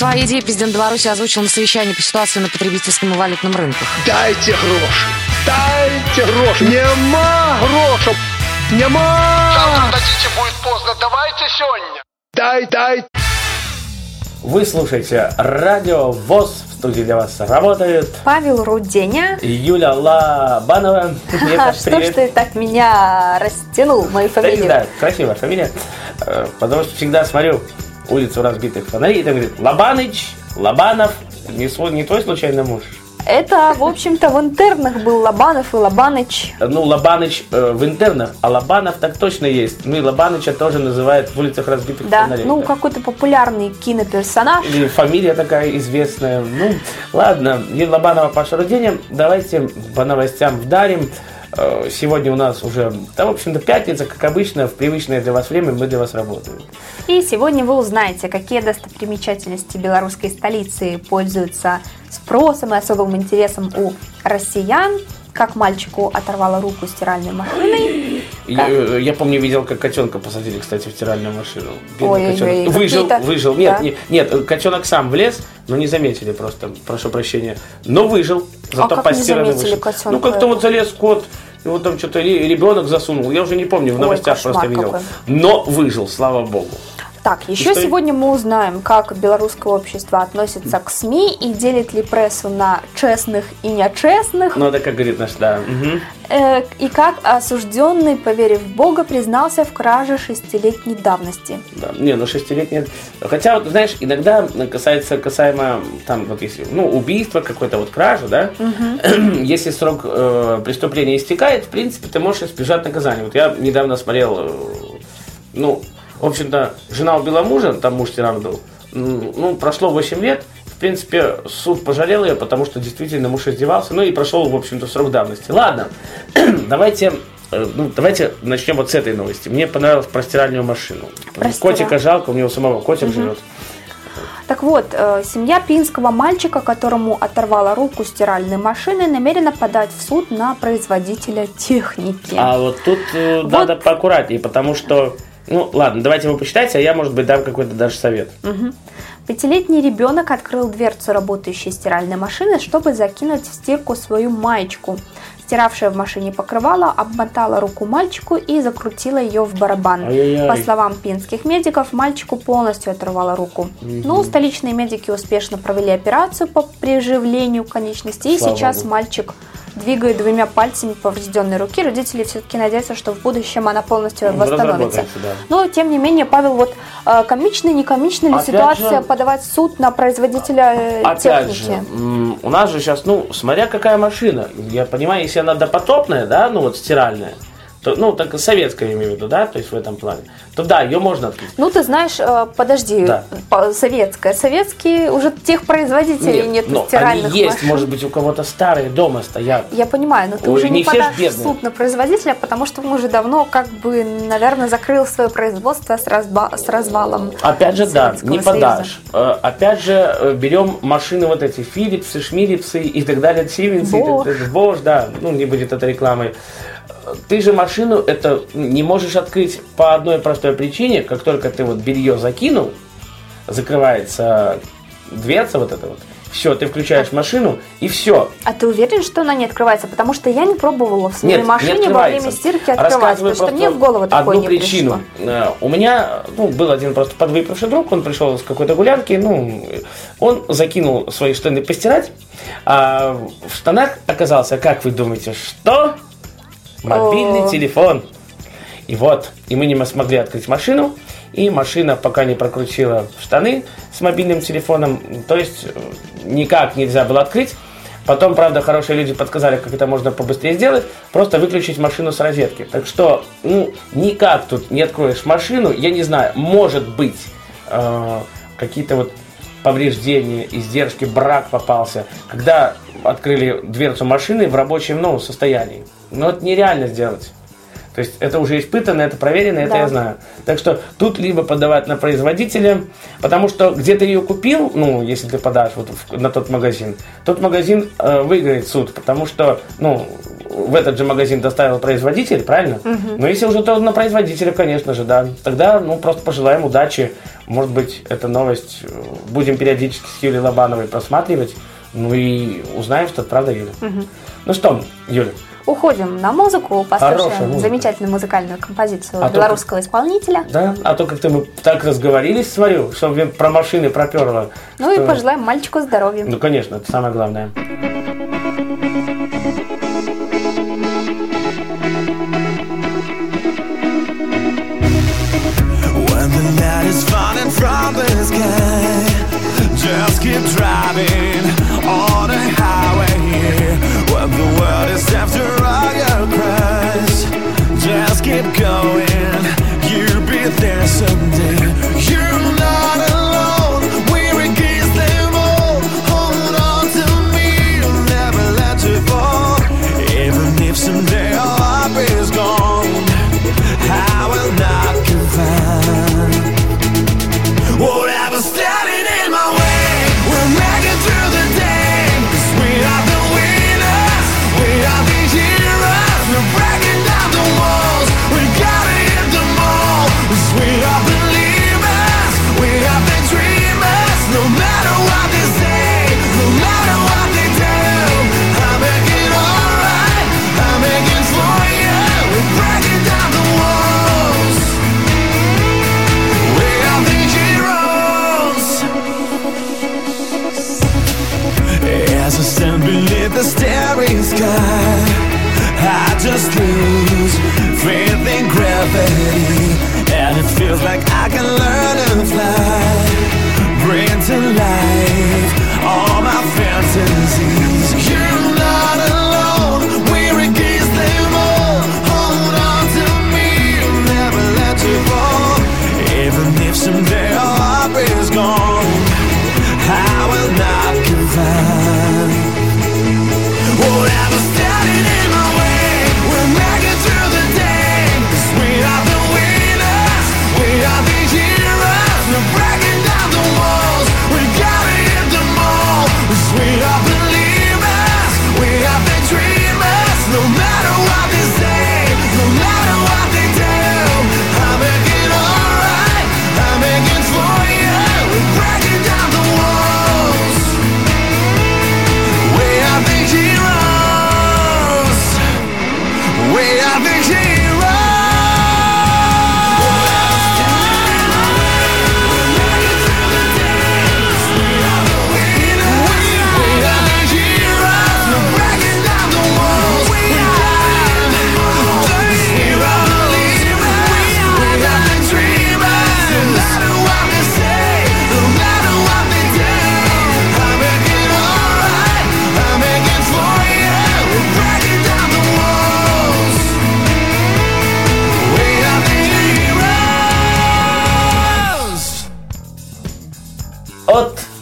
Свои идеи президент Беларуси озвучил на совещании по ситуации на потребительском и валютном рынках. Дайте гроши! Дайте гроши! Нема грошей! Нема! Завтра дадите, будет поздно. Давайте сегодня. Дай, дай! Вы слушаете радио ВОЗ. В студии для вас работает Павел Руденя. Юля Лабанова. Ха, Что ж ты так меня растянул, мою фамилию? да, красивая фамилия. Э, Потому что всегда смотрю улицу разбитых фонарей, и там говорит Лобаныч, Лобанов. Не, свой, не твой случайно муж? Это, в общем-то, в интернах был Лобанов и Лобаныч. Ну, Лобаныч э, в интернах, а Лобанов так точно есть. Ну и Лобаныча тоже называют в улицах разбитых Да, фонарей. ну да. какой-то популярный киноперсонаж. Или фамилия такая известная. Ну, ладно, Юлия Лобанова, Паша Руденя. Давайте по новостям вдарим. Э, Сегодня у нас уже, да, в общем-то, пятница, как обычно, в привычное для вас время мы для вас работаем. И сегодня вы узнаете, какие достопримечательности белорусской столицы пользуются спросом и особым интересом у россиян, как мальчику оторвала руку стиральной машиной. Я, э, я помню, видел, как котенка посадили, кстати, в стиральную машину. Бедный Ой-ой-ой, котенок. Выжил, какие-то- выжил. Нет, да. не- нет, э, котенок сам влез, но не заметили просто, прошу прощения. Но выжил, зато А как не постиранный вышел. котенка? Ну, как-то вот залез кот, и вот там что-то ребенок засунул. Я уже не помню, в Ой, новостях кошмар просто видел. какой. Но выжил, слава богу. Так, еще что? сегодня мы узнаем, как белорусское общество относится к СМИ и делит ли прессу на честных и нечестных, Ну, это как говорит наш, да. Э, и как осужденный, поверив в Бога, признался в краже шестилетней давности. Да. Не, ну шестилетний. Хотя, вот, знаешь, иногда касается, касаемо, там, вот если, ну, убийства, какой-то вот кражи, да, если срок э, преступления истекает, в принципе, ты можешь избежать наказания. Вот я недавно смотрел, э, ну, в общем-то, жена убила мужа, там муж тиран был, ну, прошло 8 лет, в принципе, суд пожалел ее, потому что действительно муж издевался, ну и прошел, в общем-то, срок давности. Ладно, давайте, э, ну, давайте начнем вот с этой новости. Мне понравилась про стиральную машину. Про Котика жалко, у него самого котик живет. Так вот, э, семья пинского мальчика, которому оторвала руку стиральной машины, намерена подать в суд на производителя техники. А вот тут э, Вот. надо поаккуратнее, потому что, ну, ладно, давайте вы почитайте, а я, может быть, дам какой-то даже совет. Пятилетний ребенок открыл дверцу работающей стиральной машины, чтобы закинуть в стирку свою маечку. Стиравшая в машине покрывало обмотала руку мальчику и закрутила ее в барабан. Ай-яй-яй. По словам пинских медиков, мальчику полностью оторвала руку. Ну, столичные медики успешно провели операцию по приживлению конечностей, и сейчас Богу. Двигает двумя пальцами поврежденной руки. Родители все-таки надеются, что в будущем она полностью Ну, восстановится. да. Но, тем не менее, Павел, вот э, комичная, не комичная ли Опять ситуация же- подавать в суд на производителя э, Опять техники? же, у нас же сейчас, ну, смотря какая машина. Я понимаю, если она допотопная, да, ну вот стиральная, то, ну, так советская, я имею в виду, да, то есть в этом плане, то да, ее можно открыть. Ну, ты знаешь, э, подожди, Да. советская. Советские уже тех производителей нет, но стиральных они есть, машин. может быть, у кого-то старые дома стоят. Я понимаю, но ты Ой, уже не, не подашь в суд на производителя, потому что он уже давно, как бы, наверное, закрыл свое производство с, разба- с развалом. Опять же, да, не Союза. подашь. Э, Опять же, э, берем машины вот эти, Филипсы, Шмилипсы и так далее, и так Bosch. далее. Bosch, да, ну не будет это рекламой. Ты же машину это не можешь открыть по одной простой причине, как только ты вот белье закинул, закрывается дверца вот эта вот, все, ты включаешь машину и все. А ты уверен, что она не открывается? Потому что я не пробовала в своей Нет, машине не во время стирки открывать, потому что мне в голову такое одну не причину. пришло. Э, У меня ну, был один просто подвыпивший друг, он пришел с какой-то гулянки, ну, он закинул свои штаны постирать, а в штанах оказался, как вы думаете, что? Мобильный О. телефон. И вот, и мы не смогли открыть машину, и машина пока не прокрутила штаны с мобильным телефоном, то есть э, никак нельзя было открыть. Потом, правда, хорошие люди подсказали, как это можно побыстрее сделать, просто выключить машину с розетки. Так что, ну, никак тут не откроешь машину, я не знаю, может быть, э, какие-то вот повреждения, издержки, брак попался, когда открыли дверцу машины в рабочем ну, состоянии. Но это нереально сделать. То есть это уже испытано, это проверено, это Да. я знаю. Так что тут либо подавать на производителя, потому что где ты ее купил, ну, если ты подашь вот в- на тот магазин, тот магазин э, выиграет суд, потому что, ну, в этот же магазин доставил производитель, правильно? Но если уже то на производителя, конечно же, да. Тогда, ну, просто пожелаем удачи. Может быть, эта новость э, будем периодически с Юлией Лобановой просматривать. Ну и узнаем, что это правда Юля. Ну что, Юля, Уходим на музыку, послушаем музыка. замечательную музыкальную композицию А то белорусского исполнителя. да? А то как-то мы так разговорились, смотрю, что про машины проперло. Ну что- и пожелаем мальчику здоровья. Ну, конечно, это самое главное. Just keep driving on the highway. When the world is after all your just keep going. You'll be there someday. You're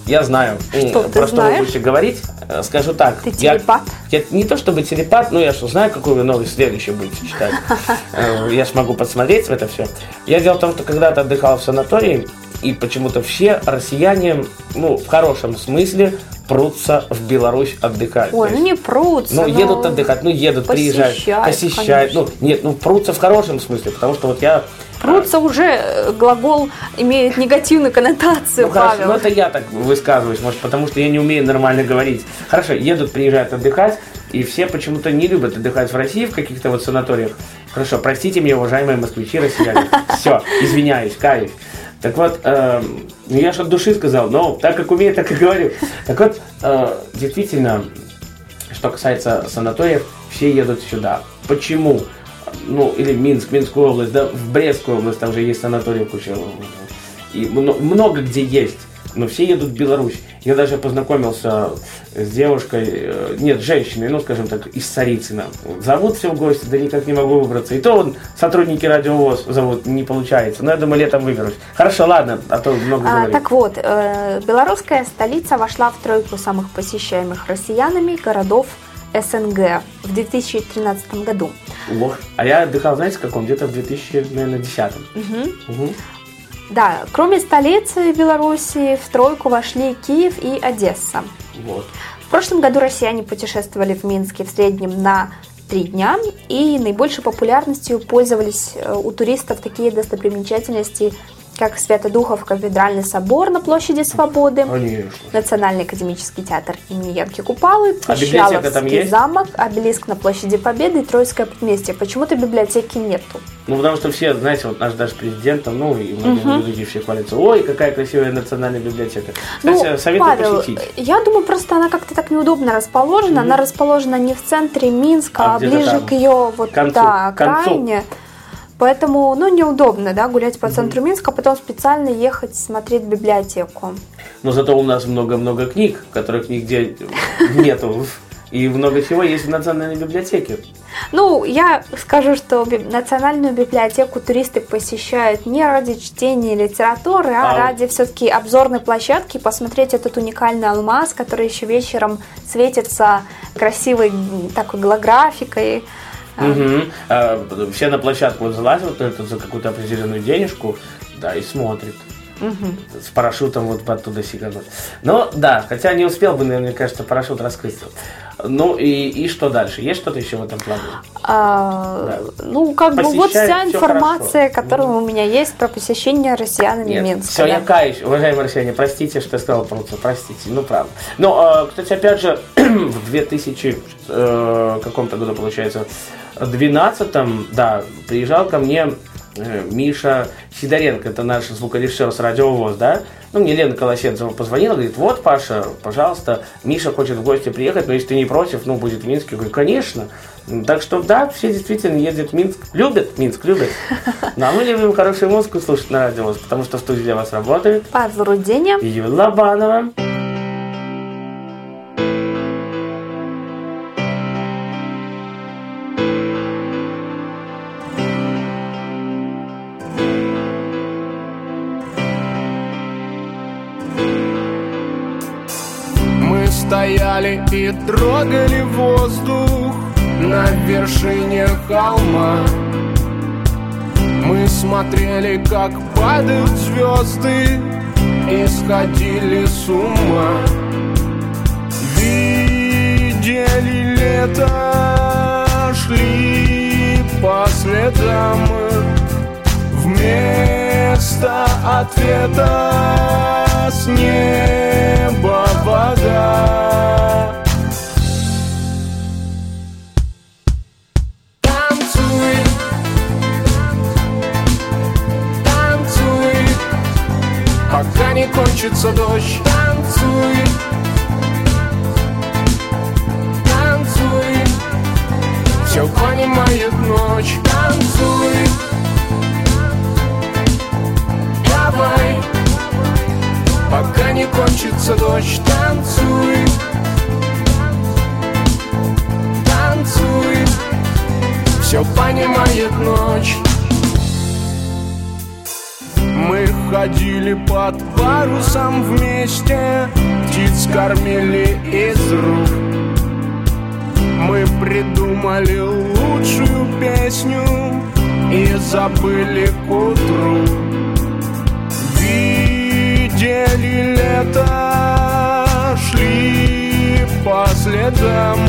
я знаю, Что про что вы будете говорить. Э, Скажу так. Ты я- телепат? Я, не то чтобы телепат, но я что, знаю, какую вы новость следующую будете читать. Э, Я ж могу подсмотреть в это все. Я дело в том, что когда-то отдыхал в санатории, и почему-то все россияне, ну, в хорошем смысле, прутся в Беларусь отдыхать. Ой, ну не прутся. ну, но едут отдыхать, ну, едут, приезжают, посещают, посещают. Ну, нет, ну, прутся в хорошем смысле, потому что вот я... Прутся уже э, глагол имеет негативную коннотацию, Ну, хорошо, ну это я так высказываюсь, может, потому что я не умею нормально говорить. Хорошо, едут, приезжают отдыхать, и все почему-то не любят отдыхать в России в каких-то вот санаториях. Хорошо, простите меня, уважаемые москвичи, россияне. Все, извиняюсь, каюсь. Так вот, ну, я же от души сказал, но так как умею, так и говорю. Так вот, э, действительно, что касается санаториев, все едут сюда. Почему? Ну, или Минск, Минскую область, да, в Брестскую область, там же есть санатории куча. И мно- много где есть. Но все едут в Беларусь. Я даже познакомился с девушкой, э, нет, женщиной, ну, скажем так, из Царицына. Зовут все в гости, да никак не могу выбраться. И то он сотрудники радиовоз зовут, не получается. Но я думаю, летом выберусь. Хорошо, ладно, а то много А, говорю. так вот, э, белорусская столица вошла в тройку самых посещаемых россиянами городов СНГ в 2013 году. Ох. А я отдыхал, знаете, в каком? Где-то в 2010. Мгм. Да, кроме столицы Беларуси в тройку вошли Киев и Одесса. Вот. В прошлом году россияне путешествовали в Минске в среднем на три дня, и наибольшей популярностью пользовались э, у туристов такие достопримечательности, как Свято-Духов кафедральный собор на площади Свободы, Конечно. Национальный академический театр имени Янки Купалы, А Пищаловский есть? замок, обелиск на площади Победы и Троицкое предместье. Почему-то библиотеки нету. Ну, потому что все, знаете, вот наш даже президент, там, ну, и многие люди все хвалятся, ой, какая красивая национальная библиотека. Кстати, Ну, советую Павел, посетить. я думаю, просто она как-то так неудобно расположена. Она расположена не в центре Минска, А а, ближе там, к ее вот концу, да, к концу. Поэтому, ну, неудобно, да, гулять по центру Минска, а потом специально ехать смотреть библиотеку. Но зато у нас много-много книг, которых нигде нету. И много чего есть в национальной библиотеке. Ну, я скажу, что национальную библиотеку туристы посещают не ради чтения литературы, а, А. ради все-таки обзорной площадки, посмотреть этот уникальный алмаз, который еще вечером светится красивой такой голографикой. Мгм. А, Все на площадку залазят вот это за какую-то определенную денежку, да, и смотрят. С парашютом вот оттуда сигануть. Но да, хотя не успел бы, наверное, мне кажется, парашют раскрыть. Ну и, и что дальше? Есть что-то еще в этом плане? А, Ну, как бы вот вся информация, хорошо. которая у меня есть про посещение россиянами Нет, Минска. все, да. я каюсь, уважаемые россияне, простите, что я сказал про это, простите, ну правда. Но, э, кстати, опять же, в 2000 э, каком-то году, получается, 12 да, приезжал ко мне Миша Сидоренко, это наш звукорежиссер с Радио ВОЗ, да? Ну, мне Лена Колосенцева позвонила, говорит, вот, Паша, пожалуйста, Миша хочет в гости приехать, но если ты не против, ну, будет в Минске. Я говорю, конечно. Так что, да, все действительно ездят в Минск. Любят Минск, любят. Ну, а мы любим хорошую музыку слушать на радио ВОЗ, потому что в студии для вас работает Павел Руденя. Юлия Лобанова. Стояли и трогали воздух на вершине холма. Мы смотрели, как падают звезды и сходили с ума. Видели лето, шли по следам Вместо ответа с неба вода. Танцуй, танцуй, пока не кончится дождь забыли к утру. Видели лето, шли по следам.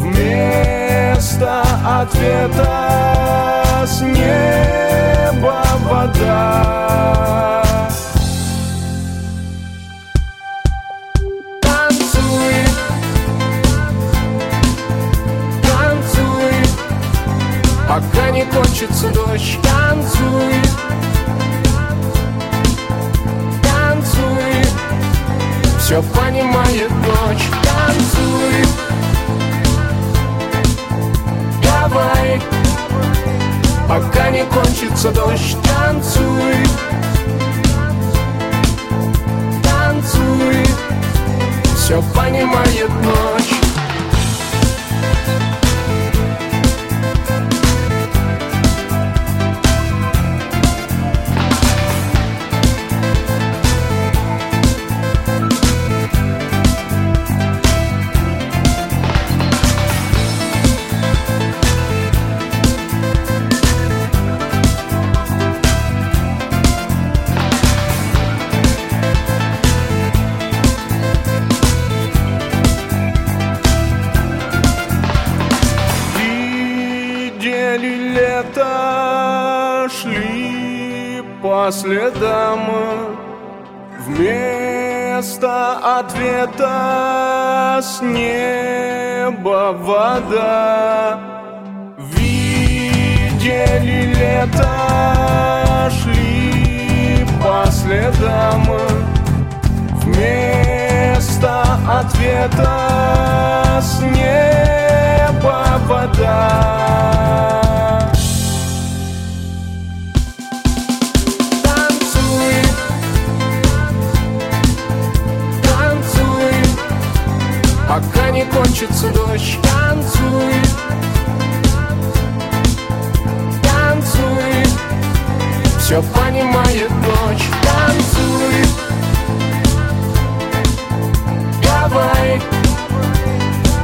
Вместо ответа с неба вода пока не кончится дождь Танцуй, танцуй, все понимает ночь Танцуй, давай, пока не кончится дождь Танцуй, танцуй, все понимает ночь по следам Вместо ответа с неба вода. Видели лето, шли по следам Вместо ответа с неба вода кончится дождь. Танцуй, танцуй, все понимает ночь. Танцуй, давай,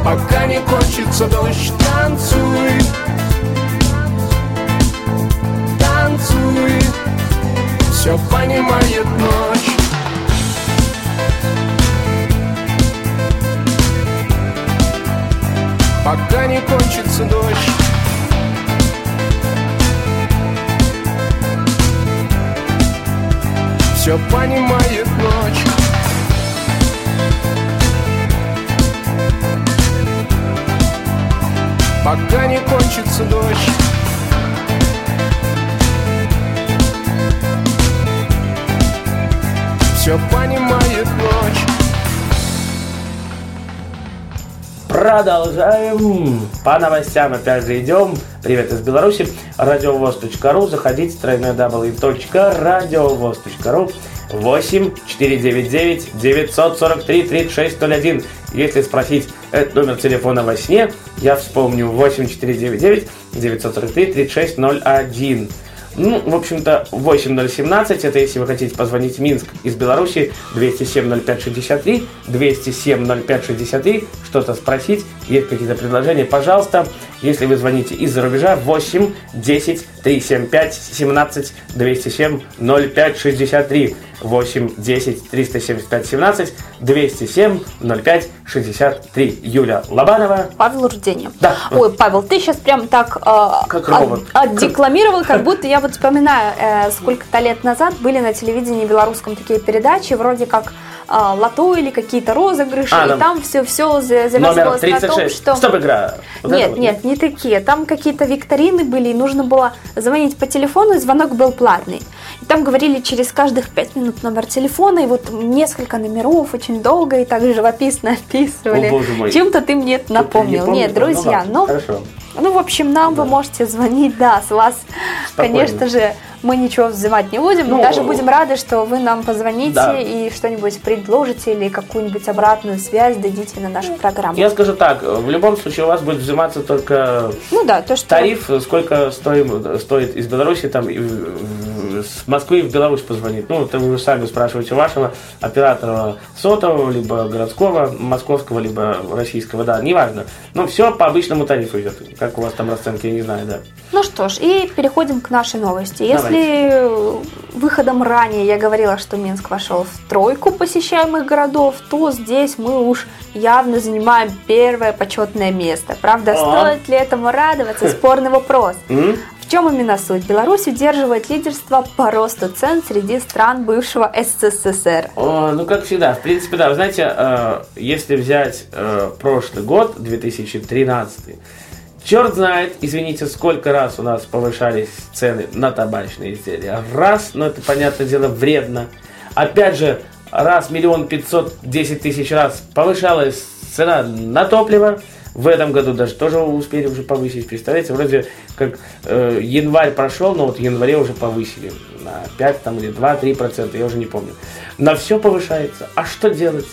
пока не кончится дождь. Танцуй, танцуй, все понимает ночь. Пока не кончится дождь. Все понимает ночь. Пока не кончится дождь. Все понимает Продолжаем. По новостям опять же идем. Привет из Беларуси. Радиовоз.ру. Заходите. Тройной w.радиовоз.ру 8 499 943 3601. Если спросить этот номер телефона во сне, я вспомню 8 499 943 3601. Ну, в общем-то, 8017, это если вы хотите позвонить в Минск из Беларуси, 207-05-63, 207-05-63, что-то спросить, есть какие-то предложения, пожалуйста. Если вы звоните из-за рубежа, 8 10 375 17 207 05 63, 8 10 375 17 207 05 63. Юля Лобанова. Павел Руденя. Да. Ой, Павел, ты сейчас прям так э, Как от- робот. отдекламировал, как будто я вот вспоминаю, э, сколько-то лет назад были на телевидении белорусском такие передачи, вроде как э, лото или какие-то розыгрыши, А, и да. там все, все завязывалось на том, 36. что... Стоп, игра. Вот Нет, вот. нет, не такие. Там какие-то викторины были, и нужно было звонить по телефону, и звонок был платный. И там говорили через каждых пять минут номер телефона, и вот несколько номеров очень долго и так живописно описывали. О, боже мой. Чем-то ты мне это напомнил. Не Нет, помню, друзья, ну ну, ладно, Хорошо. ну, в общем, нам вы можете звонить, да, с вас, Спокойно. конечно же, мы ничего взимать не будем, Ну, даже будем рады, что вы нам позвоните да. и что-нибудь предложите или какую-нибудь обратную связь дадите на нашу программу. Я скажу так, в любом случае у вас будет взиматься только Ну да, то, что... тариф, сколько стоим, стоит из Беларуси, там, с Москвы в Беларусь позвонить. Ну, это вы сами спрашиваете вашего оператора сотового, либо городского, московского, либо российского, да, неважно. Но все по обычному тарифу идет. Как у вас там расценки, я не знаю, да. Ну что ж, и переходим к нашей новости. Если э, выходом ранее я говорила, что Минск вошел в тройку посещаемых городов, то здесь мы уж явно занимаем первое почетное место. Правда, А. стоит ли этому радоваться? Спорный вопрос. В чем именно суть? Беларусь удерживает лидерство по росту цен среди стран бывшего СССР. О, ну, как всегда, в принципе, да. Вы знаете, э, если взять э, прошлый год, 2013, черт знает, извините, сколько раз у нас повышались цены на табачные изделия. Раз, но это, понятное дело, вредно. Опять же, раз миллион пятьсот десять тысяч раз повышалась цена на топливо. В этом году даже тоже успели уже повысить. Представляете, вроде как э, январь прошел, но вот в январе уже повысили на 5 там, или 2-3 процента, я уже не помню. На все повышается. А что делать?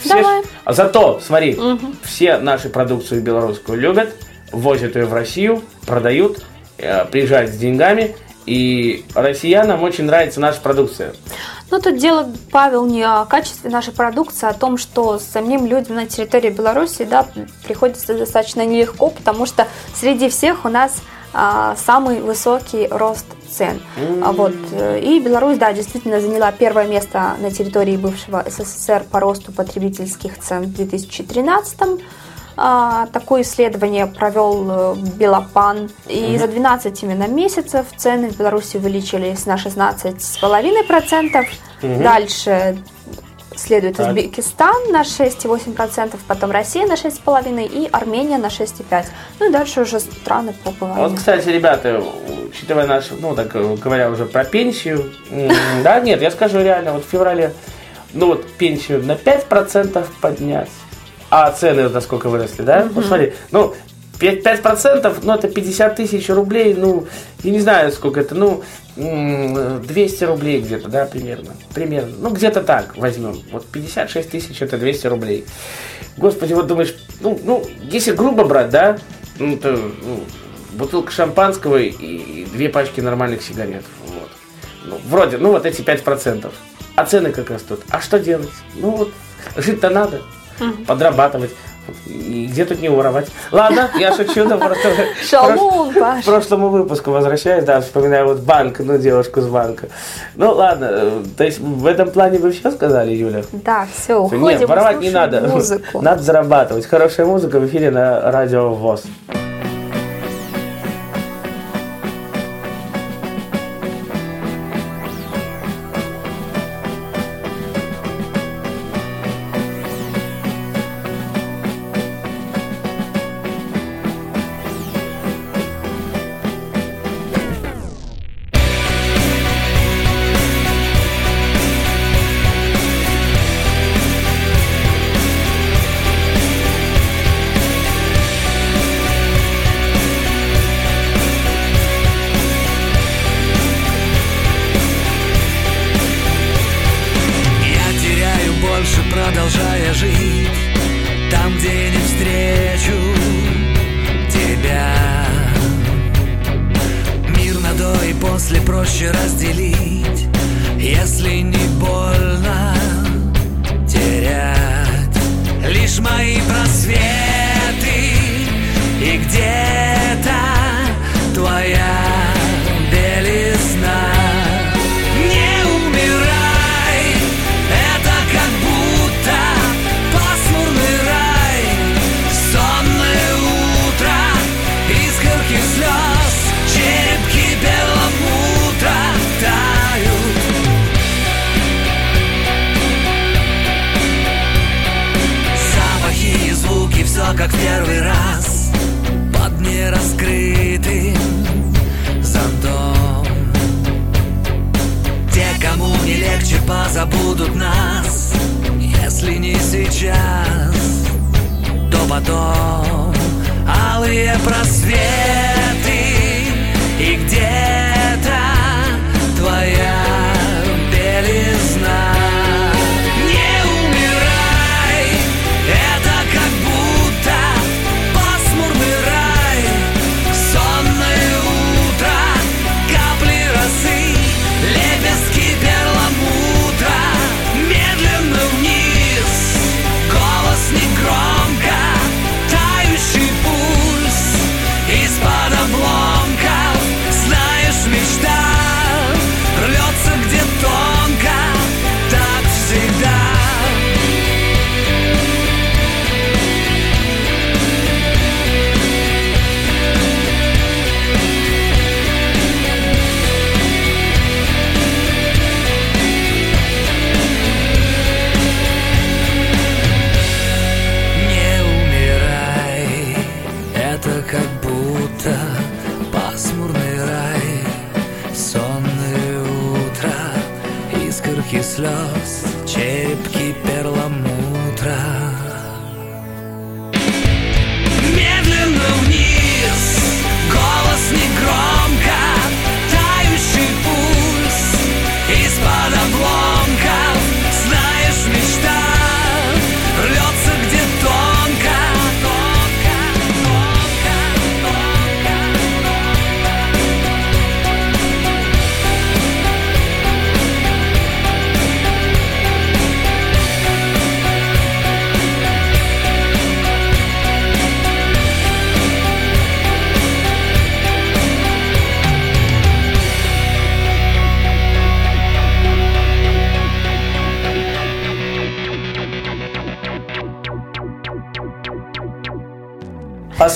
Все ж- Давай. А зато, смотри, все нашу продукцию белорусскую любят, возят ее в Россию, продают, э, приезжают с деньгами, и россиянам очень нравится наша продукция. Но тут дело, Павел, не о качестве нашей продукции, а о том, что самим людям на территории Беларуси да, приходится достаточно нелегко, потому что среди всех у нас а, самый высокий рост цен. А вот, э, и Беларусь, да, действительно заняла первое место на территории бывшего СССР по росту потребительских цен в 2013 А, Такое исследование провел э, Белопан. И за 12 именно месяцев цены в Беларуси увеличились на 16,5%. Дальше следует Так. Узбекистан на 6,8%, потом Россия на 6,5% и Армения на 6,5%. Ну и дальше уже страны по Вот, половине. кстати, ребята, учитывая нашу, ну, так э, говоря уже про пенсию, да, нет, я скажу реально, вот в феврале, ну, вот пенсию на 5% поднять, а цены насколько выросли, да? Вот смотри, ну, 5%, 5%, ну, это 50 тысяч рублей, ну, я не знаю, сколько это, ну, м, 200 рублей где-то, да, примерно, примерно, ну, где-то так возьмем, вот 56 тысяч это 200 рублей. Господи, вот думаешь, ну, ну, если грубо брать, да, ну, то, ну, бутылка шампанского и, и две пачки нормальных сигарет, вот. Ну, вроде, ну, вот эти 5%. А цены как растут. А что делать? Ну, вот, жить-то надо, подрабатывать. И где тут не воровать? Ладно, я шучу, но просто... Шалун, К Паш. прошлому выпуску возвращаюсь, да, вспоминаю вот банк, ну, девушку с банка. Ну, ладно, э, то есть в этом плане вы все сказали, Юля? Да, все, уходим. Нет, воровать не надо. Музыку. Надо зарабатывать. Хорошая музыка в эфире на радио ВОЗ.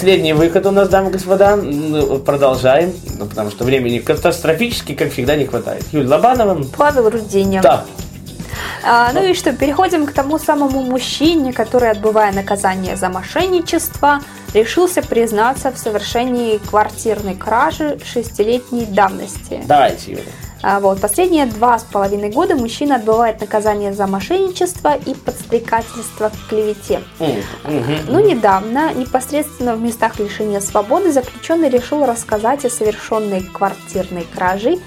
Последний выход у нас, дамы и господа. Ну, Продолжаем, ну, потому что времени катастрофически, как всегда, не хватает. Юль Лобанова. Павел Руденев. Да. А, ну и что, переходим к тому самому мужчине, который, отбывая наказание за мошенничество, решился признаться в совершении квартирной кражи шестилетней давности. Давайте, Юля. А, Вот, последние два с половиной года мужчина отбывает наказание за мошенничество и подстрекательство к клевете. Но недавно, непосредственно в местах лишения свободы, заключенный решил рассказать о совершенной квартирной краже.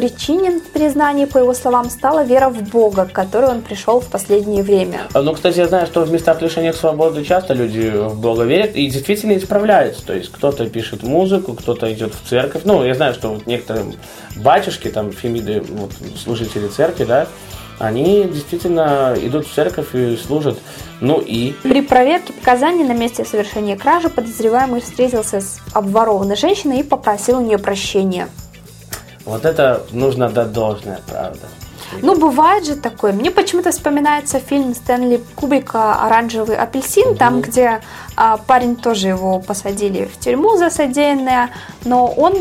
Причиной признания, по его словам, стала вера в Бога, к которой он пришел в последнее время. А, Ну, кстати, я знаю, что в местах лишения свободы часто люди в Бога верят и действительно исправляются. То есть кто-то пишет музыку, кто-то идет в церковь. Ну, я знаю, что вот некоторые батюшки, там, фемиды, вот, служители церкви, да, они действительно идут в церковь и служат. Ну и... При проверке показаний на месте совершения кражи подозреваемый встретился с обворованной женщиной и попросил у нее прощения. Вот это нужно дать должное, правда. Ну, бывает же такое. Мне почему-то вспоминается фильм Стэнли Кубрика «Оранжевый апельсин», там, где а, парень тоже его посадили в тюрьму за содеянное, но он,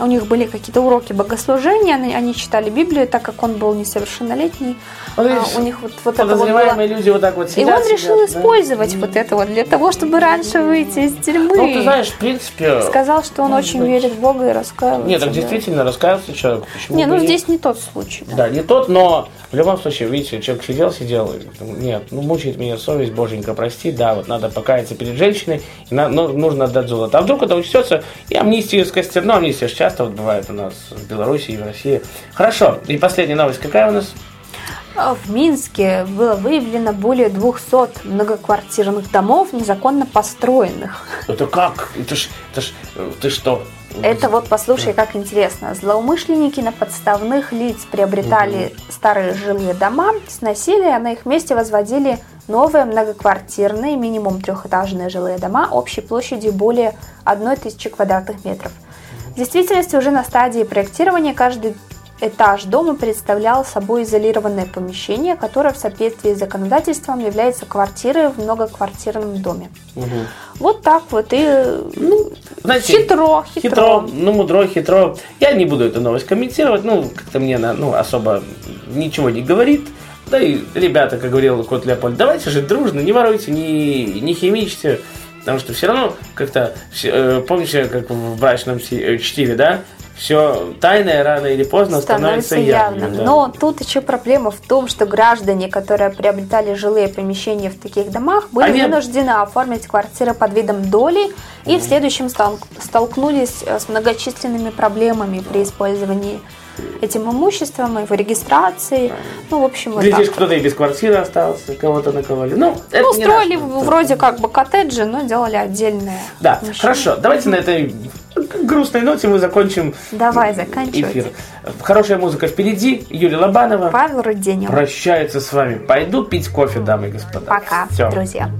у них были какие-то уроки богослужения, они, читали Библию, так как он был несовершеннолетний, Ну, а, у них вот, вот это вот было... Люди вот так вот И сидят. он решил да. использовать вот это вот для того, чтобы раньше выйти из тюрьмы. Ну, ты знаешь, в принципе... Сказал, что он очень быть. верит в Бога и раскаивается. Нет, так да. действительно раскаялся человек. Почему Не, ну и нет? здесь не тот случай. да. Да, не тот, но в любом случае, видите, человек сидел, сидел, нет, ну мучает меня совесть, боженька, прости, да, вот надо покаяться перед женщиной, и на- ну, нужно отдать золото. А вдруг это учтется, и амнистия скостер, ну амнистия же часто вот бывает у нас в Беларуси и в России. Хорошо, и последняя новость какая у нас? А В Минске было выявлено более 200 многоквартирных домов, незаконно построенных. Это как? Это ж, это ж, э, ты что? Это вот послушай, как интересно. Злоумышленники на подставных лиц приобретали старые жилые дома, сносили, а на их месте возводили новые многоквартирные, минимум трехэтажные жилые дома общей площадью более 1000 квадратных метров. В действительности уже на стадии проектирования каждый этаж дома представлял собой изолированное помещение, которое в соответствии с законодательством является квартирой в многоквартирном доме. Мгм. Вот так вот и Знаете, хитро, хитро. Хитро, ну, мудро, хитро. Я не буду эту новость комментировать, ну, как-то мне на- ну, особо ничего не говорит. Да и ребята, как говорил кот Леопольд, давайте жить дружно, не воруйте, не, не химичьте, потому что все равно как-то, э, помните, как в брачном э, чтиве, да, все тайное рано или поздно становится, явным. да. Но тут еще проблема в том, что граждане, которые приобретали жилые помещения в таких домах, были Они- вынуждены оформить квартиры под видом доли и в следующем столкнулись э, с многочисленными проблемами при использовании этим имуществом, его регистрации. Ну, в общем, вот Глядишь, кто-то и без квартиры остался, кого-то наковали. Ну, это Ну, строили вроде как бы коттеджи, но делали отдельные. Да, помещения. хорошо. Давайте на этой грустной ноте мы закончим Давай заканчивать. эфир. Хорошая музыка впереди. Юлия Лобанова Павел Руденев. прощается с вами. Пойду пить кофе, дамы и господа. Пока, Всё. друзья.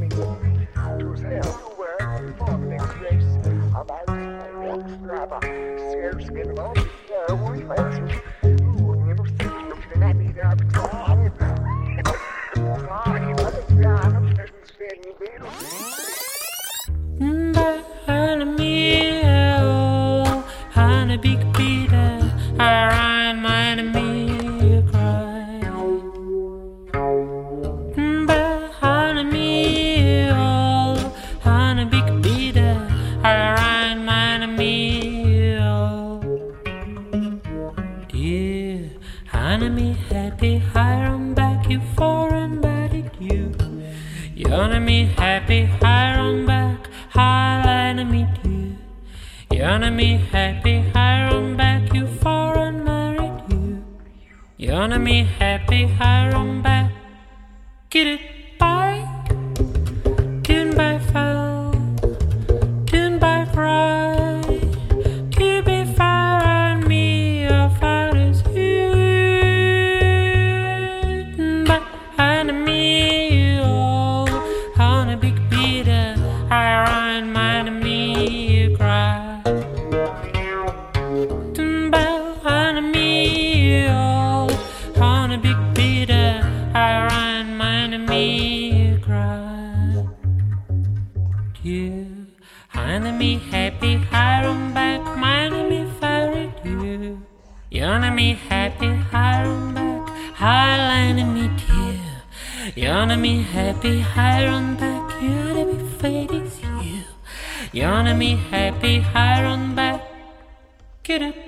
Your enemy, happy, high on back, high enemy, you. Your enemy, happy, high on back, you foreign married, you. Your enemy, happy, high on back. Get it highline and me dear. You're me happy, high on back. You wanna be fade is you. You're me happy, high on back. Get up.